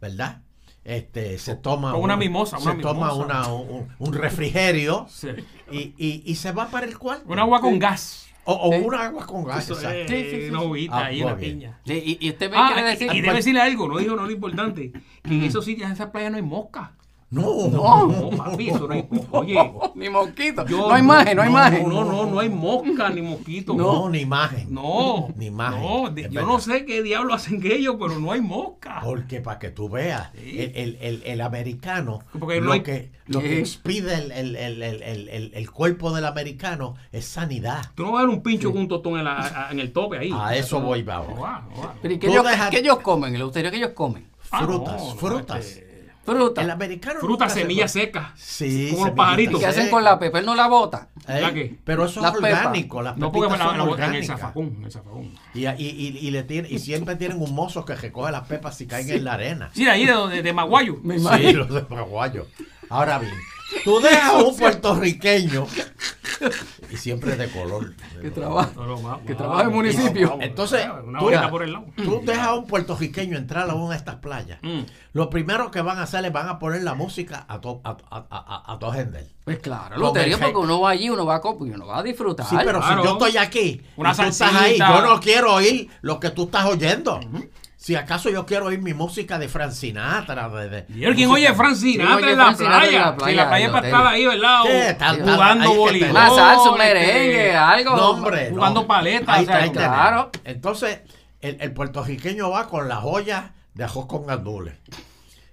¿verdad? Este, se toma con una un- mimosa, se toma una- un, un refrigerio *laughs* Sí. y, y- y se va para el cuarto. Un agua con gas. O o Sí. un agua con gas. Eso exacto. es Sí, sí, sí, una uvita Ah, ahí, muy una bien. piña. Sí, y, y usted me Ah, quiere y- decir. y, debe decirle algo, no dijo no lo importante. Que en esos sitios, en esas playas no hay mosca. No, No, papi, eso no hay Oye, *laughs* Ni mosquito. yo- no hay imagen, no hay no, imagen. No, no, no hay mosca ni mosquito. no, ni imagen. No, Ni imagen, No, yo verdad. no sé qué diablo hacen ellos, pero no hay mosca. Porque para que tú veas, Sí. el, el- el- el americano, Porque no lo, hay- que, lo que expide el, el- el- el- el- el- el cuerpo del americano es sanidad. Tú no vas a ver un pincho con un tostón en, la- a- en el tope ahí. A eso voy, No vamos. va, no va. Pero ¿y qué ellos, dejas- qué ellos comen? El usterio que ellos comen. Ah, Frutas, no, no, frutas. este, Fruta. El americano se semillas come- secas. Sí, Como los pajaritos. ¿Y qué hacen con la pepa? Él no la bota. ¿Eh? ¿La qué? Pero eso La es orgánico, las No, porque pepitas la, la, en el zafacón, en el zafacón. Y, y, y, y le tiene, y siempre tienen un mozo que recoge las pepas si caen en la arena. Sí, de ahí de, de, de Maguayo. *laughs* Me Sí, imagino. los de Paraguayo. Ahora bien, tú dejas a un puertorriqueño y siempre es de color. *laughs* Que trabaja. No, no, va- Que va- trabaja en va- municipio. vamos, Entonces, una tú- bolita por el lado. Tú dejas a un puertorriqueño entrar a una de estas playas. Mm. Lo primero que van a hacer es van a poner la música a to, a, a, a, a todo gender. Pues claro, el porque uno va allí, uno va a y uno va a disfrutar. Sí, pero claro. si yo estoy aquí Una y tú estás ahí, yo no quiero oír lo que tú estás oyendo. Si acaso yo quiero oír mi música de Frank Sinatra, de, de- ¿Y quién música- oye Frank Sinatra en la playa? la Si playa la playa para estar ahí, ¿verdad? O jugando voleibol. Una salsa, un este, merengue, algo. No, hombre. no. Jugando paleta, Ahí o sea, está, ahí tenemos. claro. Entonces, el, el puertorriqueño va con las ollas de ajos con gandules.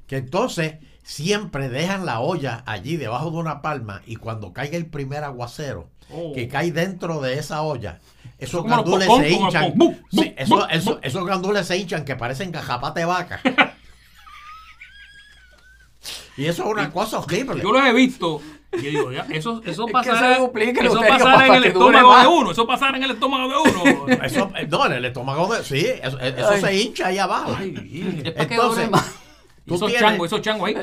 Que entonces siempre dejan la olla allí debajo de una palma y cuando caiga el primer aguacero Oh. que cae dentro de esa olla, esos gandules se hinchan. esos gandules se hinchan que parecen gajapate de vaca. *laughs* y eso es una cosa horrible. Yo los he visto. Y yo digo, ya, eso, eso *laughs* que pasará, se duplique, eso Luterio, pasará en el estómago de uno. Eso pasará en el estómago de uno. *laughs* Eso, no, en el estómago de. Sí, eso, se hincha ahí abajo. Ay, virgen. Es para que Entonces, dure más. tú esos tienes- changos, esos changos ahí.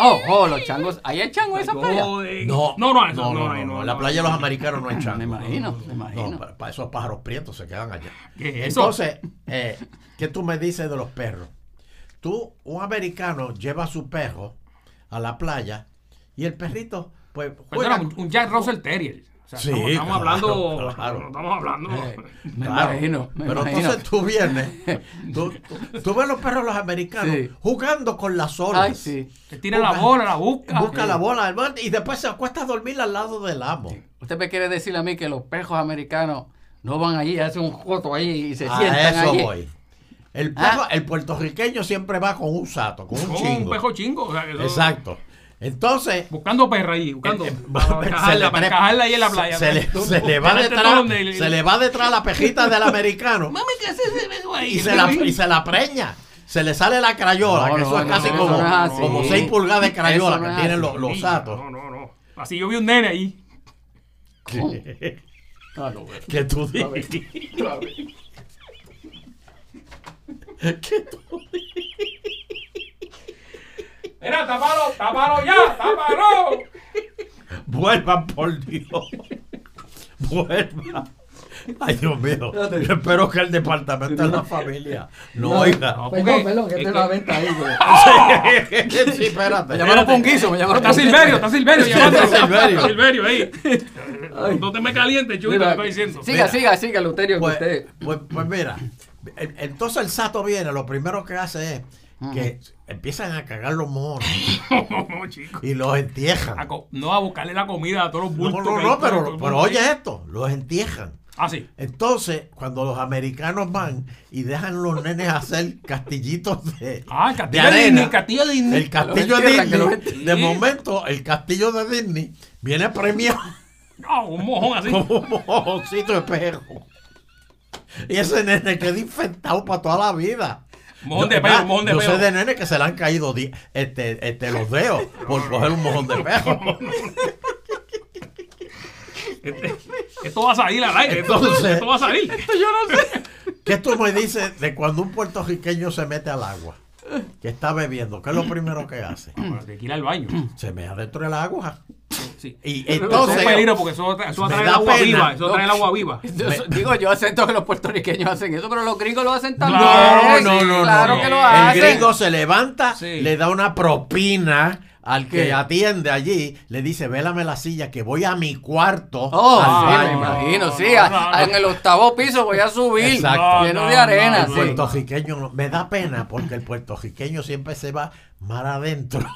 Oh, oh, los changos. ¿Ahí hay changos en esa playa? Joder. No, no, no, eso, no, no, no, la playa de los americanos no hay chango. Me imagino, me No, imagino. para, para esos pájaros prietos se quedan allá. ¿Qué es eso? Entonces, eh, ¿qué tú me dices de los perros? Tú, un americano lleva a su perro a la playa y el perrito, pues, juega. Perdona, un, un Jack Russell Terrier. O sea, Sí, estamos, estamos claro, hablando. claro. no Estamos hablando. Eh, me Claro. imagino, me Pero imagino. entonces tú vienes, tú, *laughs* tú- tú ves los perros los americanos Sí. jugando con las olas. Ay, sí. Te tira la bola, la busca. Busca la bola hermano, y después se acuesta a dormir al lado del amo. Usted me quiere decir a mí que los pejos americanos no van allí, hacen un joto ahí y se A sientan eso allí. voy. El, Ah. perro- el puertorriqueño siempre va con un sato, con un chingo. un pejo chingo. o sea, que eso- Exacto. Entonces, Buscando perra ahí, buscando. eh, para *laughs* se le encajarla, para encajarla ahí en la playa. Se, le, se le va Déjate detrás, se le va detrás la pejita del americano *laughs* Mami, ¿qué haces ese beso ahí? y se, la, y se la preña. Se le sale la crayola, No, que no, eso es casi no, como, es como 6 pulgadas de crayola Eso que tienen así. los, los satos. No, no, no. Así yo vi un nene ahí. Ah. Que *laughs* tú dices. Que tú Mira, tápalo, tápalo ya, tápalo. *laughs* Vuelvan, por Dios. Vuelvan. Ay, Dios mío. Yo espero que el departamento de la familia no oiga. No, Perdón, porque- perdón, que es la venta ahí. güey. *laughs* sí, espérate. Me llamaron me llamaron Está Silverio, está Silverio está Silverio. Silverio ahí. No te me calientes, Chuy, te lo estoy diciendo. Siga, Mira. siga, siga, Luterio, que Pues, usted. pues, pues mira, entonces el sato viene, lo primero que hace es que empiezan a cagar los monos No, *laughs* y los entierran. A No a buscarle la comida a todos los No, bultos. no, no, todo pero, oye esto, los entierran. Ah, sí. Entonces, cuando los americanos van y dejan los nenes hacer castillitos de, Ah, el castillo de arena, Disney, castillo de Disney. el castillo de Disney, de momento, el castillo de Disney viene premiado No, un mojón así. como un mojoncito de perro. Y ese nene queda infectado para toda la vida. Mojón Yo- de perro, ¿verdad? mojón de Yo perro. sé de nene que se le han caído di- este, este, los dedos por coger un mojón de perro. *laughs* Este- esto va a salir al aire. esto- Entonces- esto va a salir. *laughs* ¿Qué tú me dices de cuando un puertorriqueño se mete al agua? *laughs* Que está bebiendo. ¿Qué es lo primero que hace? Bueno, Hay que ir al baño. Se mete adentro del agua. Sí. Y Eso es entonces, peligro porque eso, eso me trae el da agua pena. viva. Eso No, trae el agua viva. *laughs* Digo, yo acepto que los puertorriqueños hacen eso, pero los gringos lo hacen también. Claro, no, no, no, claro no. que lo El hacen. gringo se levanta, Sí. le da una propina al que atiende allí, le dice, vélame la silla que voy a mi cuarto Oh, sí, me baño". imagino, No, sí. no, a- no, a- no. En el octavo piso voy a subir, Exacto. lleno No, de arena. no, El sí. puertorriqueño no- me da pena porque el puertorriqueño siempre se va mar adentro.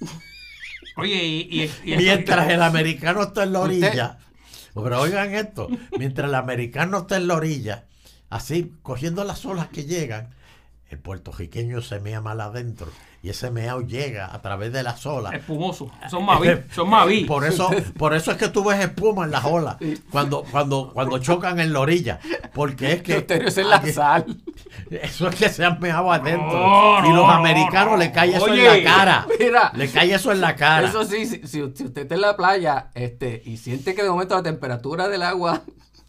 *laughs* Oye, y, y- y- Mientras el americano está en la Usted- orilla. Pero oigan esto, mientras el americano está en la orilla, así cogiendo las olas que llegan, el puertorriqueño se mea mal adentro y ese meao llega a través de las olas. espumoso. Son maví. Son maví. Por eso, por eso es que tú ves espuma en las olas cuando, cuando, cuando chocan en la orilla. Porque es que *laughs* Euterio, esa es la sal. *laughs* eso es que se han meado adentro. No, y los no, americanos no. le cae eso Oye, en la cara. mira. le cae eso en la cara. Eso sí, si, si- si usted está en la playa este, y siente que de momento la temperatura del agua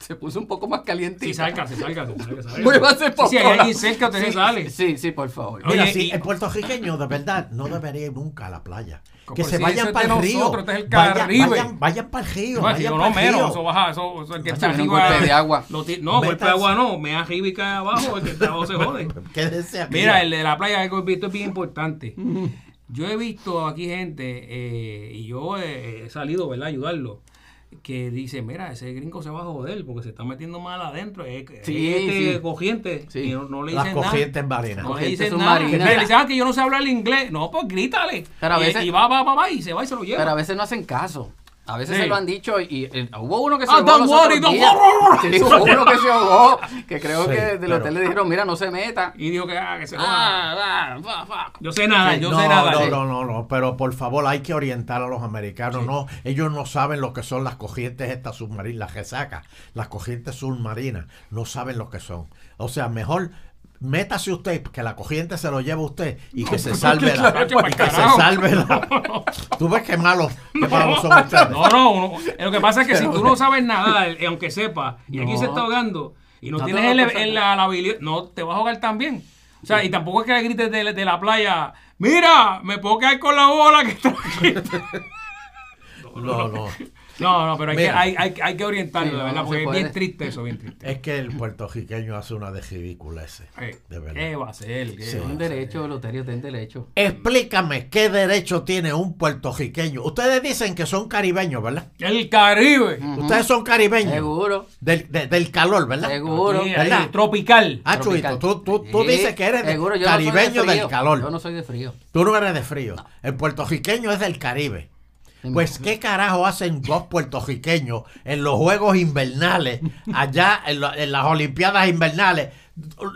*laughs* se puso un poco más caliente. Sí, sálgase, sálgase. Muévase Sí, si hay alguien cerca, usted se sale. Sí, sí, por favor. Oye, Mira, sí, y- el puertorriqueño de verdad no debería ir nunca a la playa. Que se si vayan para de el río. nosotros, este es el Vayan, Caribe. vayan, vayan para el río. No, vayan no pa'l menos, río. eso baja, eso, eso el que está arriba. golpe de agua. lo no, golpe de Métase. agua no, me arriba y cae abajo, el que está abajo se jode. *laughs* Quédese aquí. Mira, el de la playa, que he visto es bien importante. Yo he visto aquí gente, eh, y yo he, he salido, ¿verdad?, a ayudarlo, que dice, mira, ese gringo se va a joder porque se está metiendo mal adentro. Es, es Sí, este sí. cogiente Sí. y no, no le Las nada. corrientes marinas. No le dicen nada. submarina. Le dicen, ah, que yo no sé hablar inglés. No, pues grítale. Pero a y, y va, va, va, va, y se va y se lo lleva. Pero a veces no hacen caso. A veces Sí. se lo han dicho y, y, eh, hubo uno que se Ah, ahogó don't los worry, otros don't días. Sí, hubo uno que se ahogó, que creo Sí, que del pero- hotel le dijeron, mira, no se meta. Y dijo que, ah, que se. Ah, ah. Yo sé nada, yo no, sé nada. no, no, no, no, pero por favor hay que orientar a los americanos, no, ellos no saben lo que son las corrientes estas submarinas, las resacas, las corrientes submarinas, no saben lo que son. O sea, mejor métase usted, que la corriente se lo lleva usted y que se salve la, Claro, pa'l y que se salve la. Tú ves qué malos, *laughs* qué malos son ustedes. No, no, uno- lo que pasa es que si tú no sabes nada, aunque sepas, y aquí No. se está ahogando, y no, No tienes el- el- la, la habilidad, no, te vas a ahogar también. O sea, y tampoco es que le grites de, de la playa, mira, me puedo quedar con la bola que está aquí. *laughs* *laughs* No, no. No, no, pero hay, que, hay, hay, hay que orientarlo, Sí, de no, verdad, no porque es bien triste eso, bien triste. Es que el puertorriqueño hace una de ridiculeces. De verdad. ¿Qué va a ser? ¿Qué Sí. va a Ten ser? derecho, Loterio, ten derecho. Explícame qué derecho tiene un puertorriqueño. Ustedes dicen que son caribeños, ¿verdad? El Caribe. Ustedes son caribeños. Seguro, Del, de- del calor, ¿verdad? seguro. ¿verdad? tropical. Ah, Tropical. Chuito, tú, tú, tú Sí, dices que eres de seguro, no de caribeño del calor. Yo no soy de frío. Tú no eres de frío. El puertorriqueño es del Caribe. Pues, ¿qué carajo hacen dos puertorriqueños en los Juegos Invernales, allá en, lo- en las Olimpiadas Invernales?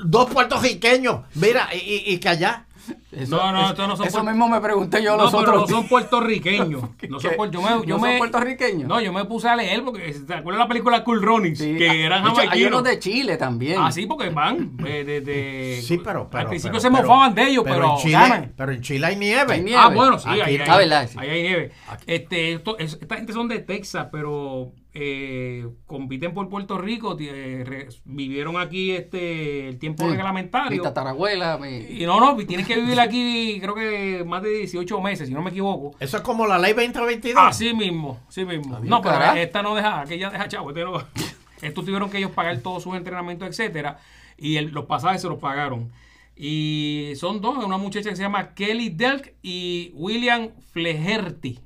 Dos puertorriqueños, mira, y, y- y que allá. Eso, No, no, eso- estos no son Eso mismo me pregunté yo No, los pero otros no son puertorriqueños. *laughs* No son yo me, yo ¿No me- son puertorriqueños? No, yo me puse a leer porque ¿te acuerdas la película Cool Runnings? Sí, Que ah, eran hecho, Hay unos de Chile también. Ah, sí, porque van eh, de, de- Sí, pero. pero al principio pero- se pero- mofaban de ellos, pero, en Chile, ganan. Pero en Chile hay nieve. Hay nieve. Ah, bueno, sí, Aquí no. ahí- Ah, verdad, sí. ahí hay nieve. Este, esto- es- esta gente son de Texas, pero eh, compiten por Puerto Rico, eh, re- vivieron aquí este el tiempo Sí. Mi reglamentario. tatarabuela, mi- Y no, no, tienen que vivir aquí, creo que más de 18 meses, si no me equivoco. Eso es como la ley 2022. Así mismo, así mismo. No, pero carajo. esta no deja, aquella deja chavo. este no- *laughs* estos tuvieron que ellos pagar todos sus entrenamientos, etcétera, y el- los pasajes se los pagaron. Y son dos, una muchacha que se llama Kelly Delk y William Fleherty.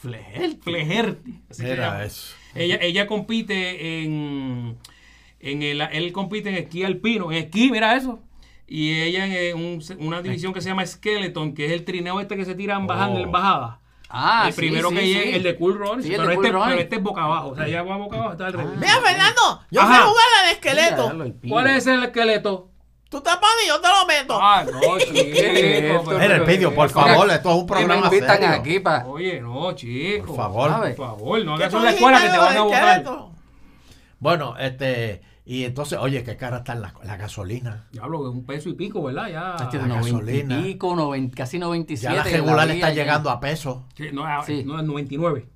Fleherty. Fleherty. así llama. eso. Ella, ella compite en, en el, él compite en esquí alpino, en esquí, mira eso. Y ella en un- una división que se llama Skeleton, que es el trineo este que se tiran bajando Oh. en bajada. Ah, el sí, primero sí, que sí. llegue, el de Cool Sí, el pero, este, Cool pero este es boca abajo. O sea, ya va boca abajo, está al revés. Mira, Fernando, yo sé jugar al esqueleto. ¿Cuál es el esqueleto? Tú te pones y yo te lo meto. Ah, no, *laughs* chico. Mira, Elpidio, por favor, esto es un Y me programa invitan serio. aquí para... Oye, no, chico. Por favor. ¿sabes? Por favor, no ¿Qué hagas en la escuela que te de van a buscar. Bueno, este, y entonces, oye, qué cara está la, la gasolina. Diablo, que un peso y pico, ¿verdad? Ya. Tacho, la 90 y gasolina. pico, 90, casi 97. Ya la regular vía está ya. llegando a peso. Sí, no, Sí. no es 99.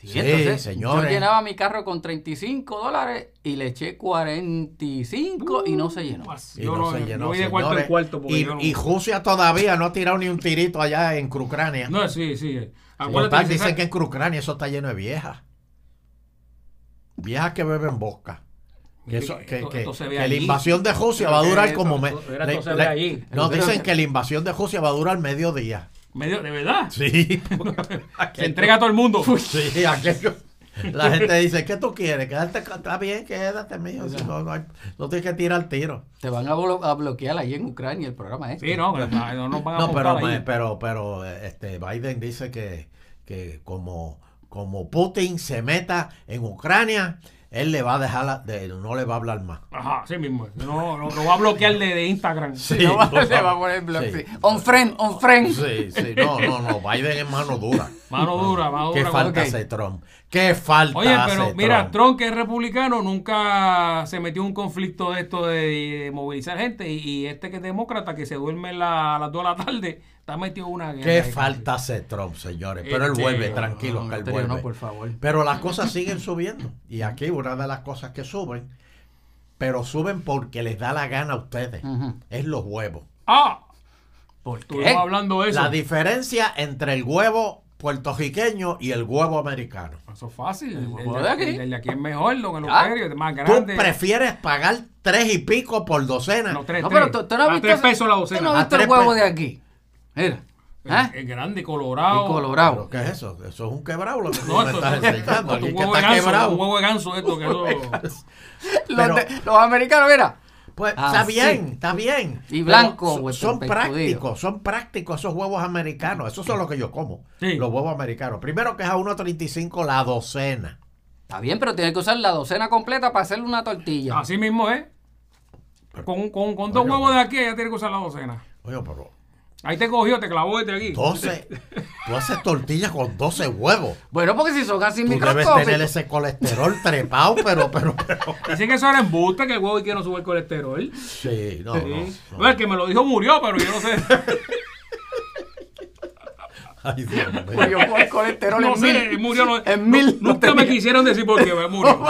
Sí, Sí, entonces, señores. Yo llenaba mi carro con 35 dólares y le eché 45 y no se llenó. Pues, Y yo no, no, se llenó, voy de cuarto en cuarto. y, yo no- y Rusia todavía no ha tirado ni un tirito allá en Ucrania. No, sí, sí. Acuérdate dicen que en Ucrania eso está lleno de viejas. Viejas que beben vodka. Que, eso- que- esto- que- esto se ve que la invasión de Rusia va a durar esto- como... me- esto- allí. no, dicen que la invasión de Rusia va a durar mediodía. Medio, ¿De verdad? Sí. *laughs* Se entrega a todo el mundo. Sí, aquello. La gente dice, ¿qué tú quieres? Quedarte, está bien, quédate, mijo. Si no, no, hay- no tienes que tirar tiro. Te van a, blo- a bloquear ahí en Ucrania el programa este. Sí, no, no, no nos van a No, pero, ahí. pero, pero este, Biden dice que, que como, como Putin se meta en Ucrania, él le va a dejar, la- de, no le va a hablar más. Ajá, sí mismo. No, no, lo va a bloquear de, de Instagram. Sí. *laughs* Le va, le va a poner blog, Sí. sí. On friend, on friend. Sí, sí, no, no, no, Biden es mano dura. Mano dura, mano ¿Qué dura. falta ok. hace Trump? ¿Qué falta Oye, hace pero mira, Trump? Trump, que es republicano, nunca se metió en un conflicto de esto de, movilizar gente. Y, y este que es demócrata, que se duerme la- a las 2 de la tarde, está metido una guerra. ¿Qué falta hace Trump, señores? Pero él Este, vuelve, tranquilo, No, que él vuelve. no, por favor. Pero las cosas siguen subiendo. Y aquí una de las cosas que suben, pero suben porque les da la gana a ustedes, es los huevos. Ah, ¿Por qué? estuvimos hablando de eso. La diferencia entre el huevo puertorriqueño y el huevo americano. Eso es fácil. El, huevo el- de aquí. el- el de aquí es mejor, don Ah, Eleuterio, es más ¿Tú grande. prefieres pagar tres y pico por docena? No, tres, No, tres. pero tú, tú no has A visto, tres pesos la tú docena. no has A visto el huevo de aquí. Mira. ¿Ah? Es grande, colorado. Y colorado. ¿Pero ¿Qué es eso? Eso es un quebrado lo que tú No, me esto, estás enseñando. un huevo de está ganso, quebrado. un huevo de ganso esto, que eso... Los, Pero- de- los americanos, mira. Pues Ah, está sí. bien, está bien. Y blanco, son- pues, Son, prácticos, son prácticos esos huevos americanos. Esos son los que yo como. Sí. Los huevos americanos. Primero que es a 1.35 la docena. Está bien, pero tienes que usar la docena completa para hacerle una tortilla. Así mismo es. Con, con, con dos Oye, huevos de aquí ya tiene que usar la docena. Oye, pero Ahí te cogió, te clavó este aquí. 12. *laughs* tú haces tortillas con 12 huevos. Bueno, porque si son así Tú debes microscópicos. tener ese colesterol trepado, pero, pero, *laughs* pero. Dicen que eso era embuste, que el huevo y que no sube el colesterol. Sí, no, Sí. no. no. Bueno, el que me lo dijo murió, pero yo no sé. *laughs* Ay, Dios *laughs* mío. Yo con el colesterol no en sé, mil. murió. No, en mil no- no nunca me quisieron decir por qué murió. *laughs*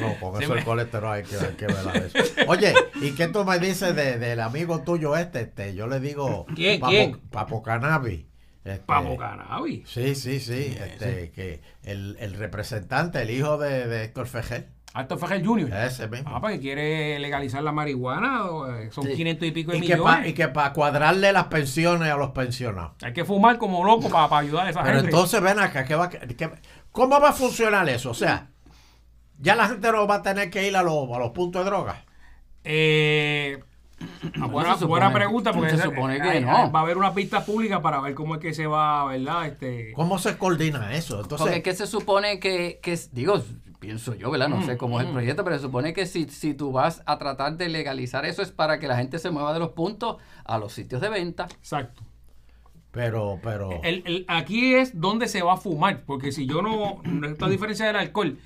No, con eso el colesterol hay que, hay que ver a eso. Oye, ¿y qué tú me dices de- del amigo tuyo este? este? Yo le digo ¿Quién, Papo, quién? Papo Cannabis. Este, Papo cannabis. Sí, sí, sí. Este, que el, el representante, el hijo de, de Héctor Fejel. Alto Fejel Jr. Ese mismo. Ah, pues que quiere legalizar la marihuana. eh, Son Sí. 500 y pico de y, que millones. pa- y que para cuadrarle las pensiones a los pensionados. Hay que fumar como loco para, ayudar a esa Pero gente. entonces ven acá, ¿qué va, qué- ¿cómo va a funcionar eso? O sea, ya la gente no va a tener que ir a los, a los puntos de droga. Eh, una buena, supone- buena pregunta porque se supone que hay- no. va a haber unas vistas públicas para ver cómo es que se va, ¿verdad? Este, ¿Cómo se coordina eso? Porque Entonces, es que se supone que, que digo, pienso yo, ¿verdad? No sé cómo es el proyecto, pero se supone que si, si tú vas a tratar de legalizar eso es para que la gente se mueva de los puntos a los sitios de venta. exacto. pero, pero... El- el- aquí es donde se va a fumar, porque si yo no, no esta diferencia del alcohol,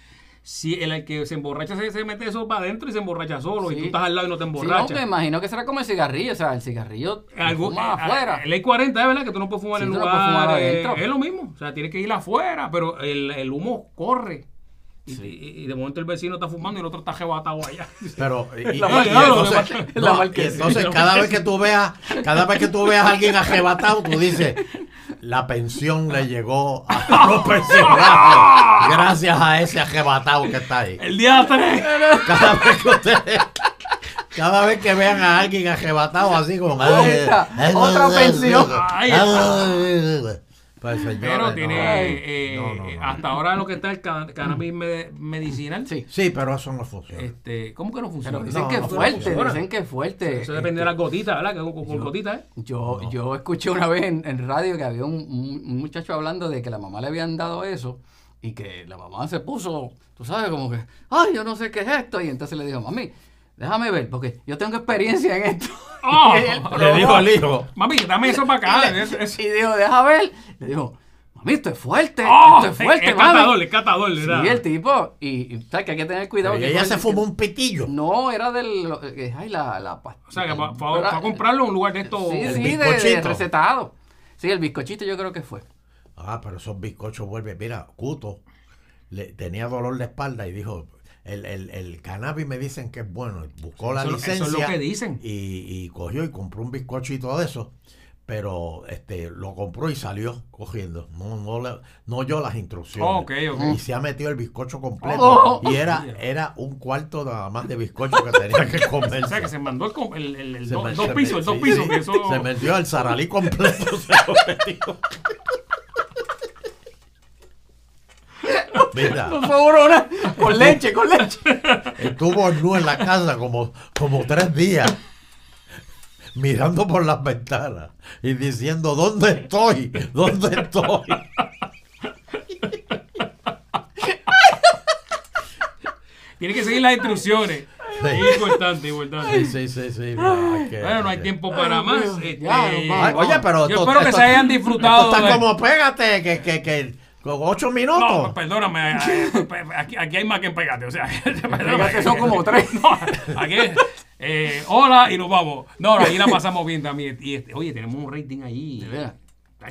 si el, el que se emborracha se, se mete eso para adentro y se emborracha solo, y tú estás al lado y no te Sí, no, emborrachas. me imagino que será como el cigarrillo, o sea, el cigarrillo lo Algo- fumas eh, afuera. eh, Ley 40 es verdad que tú no puedes fumar Sí, en tú no puedes fumar adentro. es lo mismo. O sea, tienes que ir afuera, pero el, el humo corre. Y, y- y de momento el vecino está fumando y el otro está jebatado allá. Pero, *laughs* y, La y- mar- y la entonces, cada vez que tú veas, cada vez que tú veas a alguien arrebatado, tú dices, la pensión le llegó a *laughs* los pensionados gracias a ese arrebatado que está ahí. El día 3. Cada vez que ustedes, cada vez que vean a alguien arrebatado así como Otra, otra pensión. Ay, Pero tiene, ay, no, no, no. hasta ahora lo que está el ca- cannabis me- medicinal. Sí. Sí, pero eso no funciona. Este, ¿Cómo que no funciona? Pero dicen No, que no es fuerte, funciona. dicen que es fuerte. Eso depende de las gotitas, ¿verdad? Que con, gotitas, ¿eh? Yo, yo escuché una vez en, en radio que había un muchacho hablando de que la mamá le habían dado eso y que la mamá se puso, tú sabes, como que, ay, yo no sé qué es esto. Y entonces le dijo, mami, déjame ver, porque yo tengo experiencia en esto. ¡Oh! *laughs* *laughs* Y él Le dijo al hijo. Mami, dame eso *laughs* para acá. y, le- Es- es- y dijo, deja ver. Le dijo, mami, esto es fuerte, ¡Oh! esto es fuerte, es mami. catador, es catador, ¿verdad? Sí, el tipo, y, y sabes que hay que tener cuidado. Y que ella se fumó un pitillo. No, era del, ay, la, la past- O sea, que fue, fue- Era- fue a comprarlo en un lugar de estos. Sí, El sí, de- de, bizcochito. recetado. Sí, el bizcochito yo creo que fue. Ah, pero esos bizcochos vuelven. Mira, Cuto le, tenía dolor de espalda y dijo, el, el, el cannabis me dicen que es bueno. Buscó la Eso- eso es lo licencia que dicen. Y, y cogió y compró un bizcocho y todo eso. pero este lo compró y salió cogiendo. No, no, le- no oyó las instrucciones. Y se ha metido el bizcocho completo. Oh. Y era, era un cuarto nada más de bizcocho que tenía que *laughs* comer. O sea, que se mandó el, el, el- do- me- dos pisos, me- el dos sí, pisos. sí. que eso... Se metió el zaralí completo. *laughs* se lo metió. Mira, Por favor, una- con leche, con leche. estuvo nu en la casa como, como tres días, mirando por las ventanas y diciendo, ¿dónde estoy? ¿Dónde estoy? Tiene que seguir las instrucciones. Sí. Importante, importante. Sí, sí, sí, sí. no, Bueno, no hay tiempo para Ay, más. Este, Ay, oye, pero Yo esto- espero que esto- se hayan disfrutado Esto está de- como pégate, que, que, que con ocho minutos. No, perdóname, eh, aquí, aquí hay más que en pegate, o sea, *laughs* Pégate son como tres. *laughs* No, aquí, eh, hola y nos vamos. No, no, ahí la pasamos bien también. Y este, oye, tenemos un rating ahí. De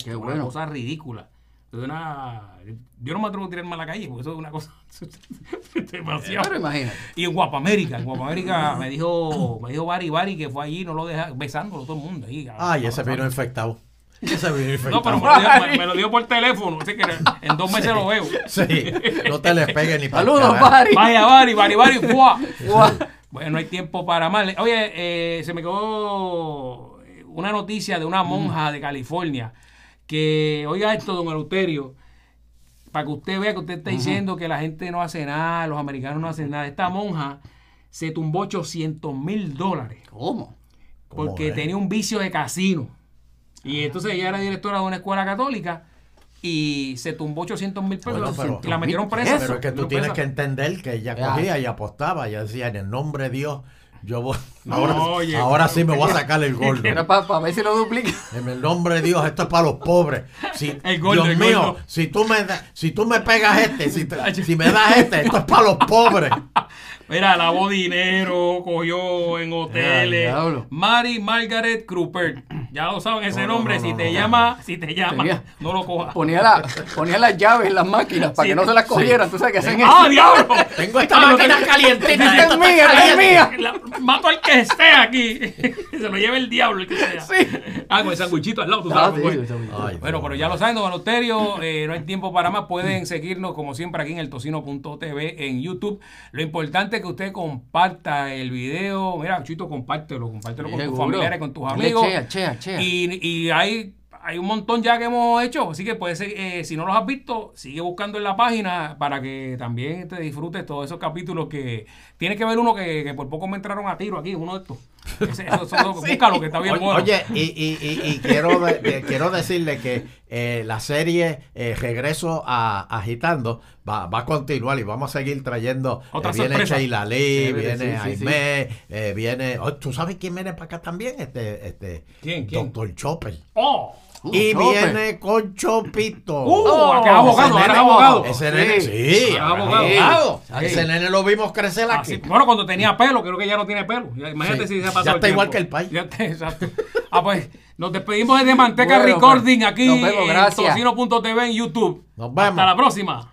Qué una bueno. cosa ridícula. Es una, yo no me atrevo a tirarme a la calle porque eso es una cosa *laughs* demasiado. Pero imagínate. Y en Guapamérica, en Guapamérica me dijo, me dijo Bari Bari que fue allí, no lo deja, besándolo todo el mundo ahí. Ay, ese vino infectado. Ese vino infectado. No, pero me lo, dio, me- me lo dio por teléfono, así que en dos meses lo veo. Sí, no te le pegues ni para Saludos, Bari. Vaya, Bari, Bari, Bari, ¡fua! Guau. Bueno, no hay tiempo para más. Oye, eh, se me quedó una noticia de una monja de California que, oiga esto, don Eleuterio, para que usted vea que usted está diciendo que la gente no hace nada, los americanos no hacen nada. Esta monja se tumbó 800 mil dólares ¿Cómo? ¿Cómo porque tenía un vicio de casino. Y entonces ella era directora de una escuela católica y se tumbó 800 mil pesos Bueno, pero- y la metieron presa. Pero es que tú tienes presa. que entender que ella cogía y apostaba. Ella decía, en el nombre de Dios, yo voy. No, ahora oye, ahora sí me voy a sacar el gordo. Era para ver si lo duplica. En el nombre de Dios, esto es para los pobres. Si, *laughs* El gordo, Dios el mío, gordo. si tú me da- si tú me pegas este, si, te- *laughs* si me das este, esto es para los pobres. Mira, lavó dinero, cogió en hoteles. Mary Margaret Krupert. Ya lo saben ese No, no, nombre. no, si no, te no. llama, si te llama, Tenía- no lo cojas. Ponía, la, ponía las llaves en las máquinas para Sí, que no se las sí. cogieran. Tú sabes que hacen ¡Ah, eso. diablo! Tengo esta Ah, máquina calientita. Esta es mía, esta es mía. La- mato al que esté aquí. *laughs* Se lo lleve el diablo el que sea. Sí. Ah, con el sanguichito al lado, tú Ah, sabes. pues. sí. Ay, Bueno, pero ya lo saben, don Eleuterio, eh, no hay tiempo para más. Pueden seguirnos como siempre aquí en el tocino.tv en YouTube. Lo importante es que usted comparta el video. Mira, Chuito, compártelo, compártelo con tus familiares, con tus amigos. chea, chea, Y, y hay, hay un montón ya que hemos hecho. Así que puede ser, eh, si no los has visto, sigue buscando en la página para que también te disfrutes todos esos capítulos que tiene que ver uno que, que por poco me entraron a tiro aquí, uno de estos. Ese, *laughs* eso- eso- Búscalo, que está bien Oye, bueno. oye, y, y- y- y quiero, de- de- quiero decirle que eh, la serie eh, Regreso a Agitando va, va a continuar y vamos a seguir trayendo. eh, viene. Sheila Lee, viene sí, eh, viene. oh, ¿Tú sabes quién viene para acá también? Este, este, ¿Quién, quién? Doctor Chopper. ¡Oh! Uh, y viene con Chopito. ¡Uh! Oh, que es abogado, ahora es nene- abogado. Ese nene, Sí. sí, abogado. Sí. Ese nene lo vimos crecer Ah, aquí. sí. Bueno, cuando tenía pelo, creo que ya no tiene pelo. Ya, Imagínate Sí. si se ha Ya pasado está igual tiempo. que el país. Ya está, exacto. Ah, pues nos despedimos desde Manteca Bueno, Recording pues, aquí nos vemos, en. Tocino.tv en YouTube. Nos vemos. Hasta la próxima.